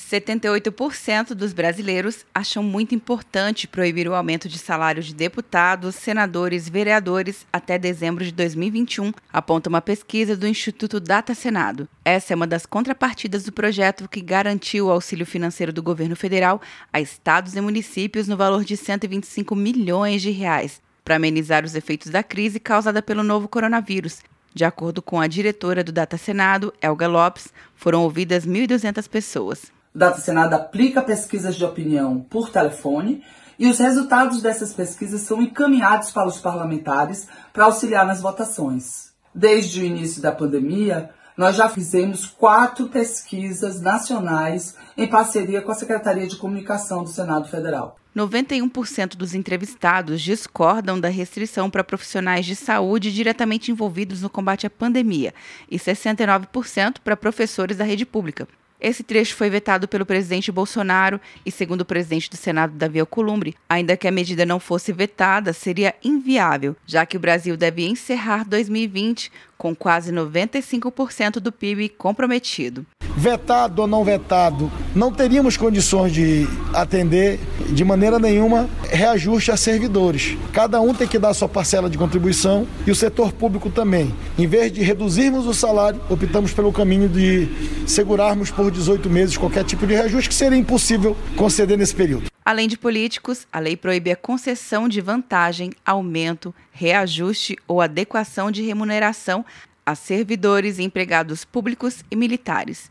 78% dos brasileiros acham muito importante proibir o aumento de salário de deputados, senadores vereadores até dezembro de 2021, aponta uma pesquisa do Instituto Data Senado. Essa é uma das contrapartidas do projeto que garantiu o auxílio financeiro do governo federal a estados e municípios no valor de 125 milhões de reais para amenizar os efeitos da crise causada pelo novo coronavírus. De acordo com a diretora do Data Senado, Elga Lopes, foram ouvidas 1.200 pessoas. O Data Senado aplica pesquisas de opinião por telefone e os resultados dessas pesquisas são encaminhados para os parlamentares para auxiliar nas votações. Desde o início da pandemia, nós já fizemos quatro pesquisas nacionais em parceria com a Secretaria de Comunicação do Senado Federal. 91% dos entrevistados discordam da restrição para profissionais de saúde diretamente envolvidos no combate à pandemia e 69% para professores da rede pública. Esse trecho foi vetado pelo presidente Bolsonaro e, segundo o presidente do Senado, Davi Alcolumbre, ainda que a medida não fosse vetada, seria inviável, já que o Brasil deve encerrar 2020 com quase 95% do PIB comprometido. Vetado ou não vetado, não teríamos condições de atender de maneira nenhuma reajuste a servidores. Cada um tem que dar sua parcela de contribuição e o setor público também. Em vez de reduzirmos o salário, optamos pelo caminho de segurarmos por 18 meses qualquer tipo de reajuste que seria impossível conceder nesse período. Além de políticos, a lei proíbe a concessão de vantagem, aumento, reajuste ou adequação de remuneração a servidores empregados públicos e militares.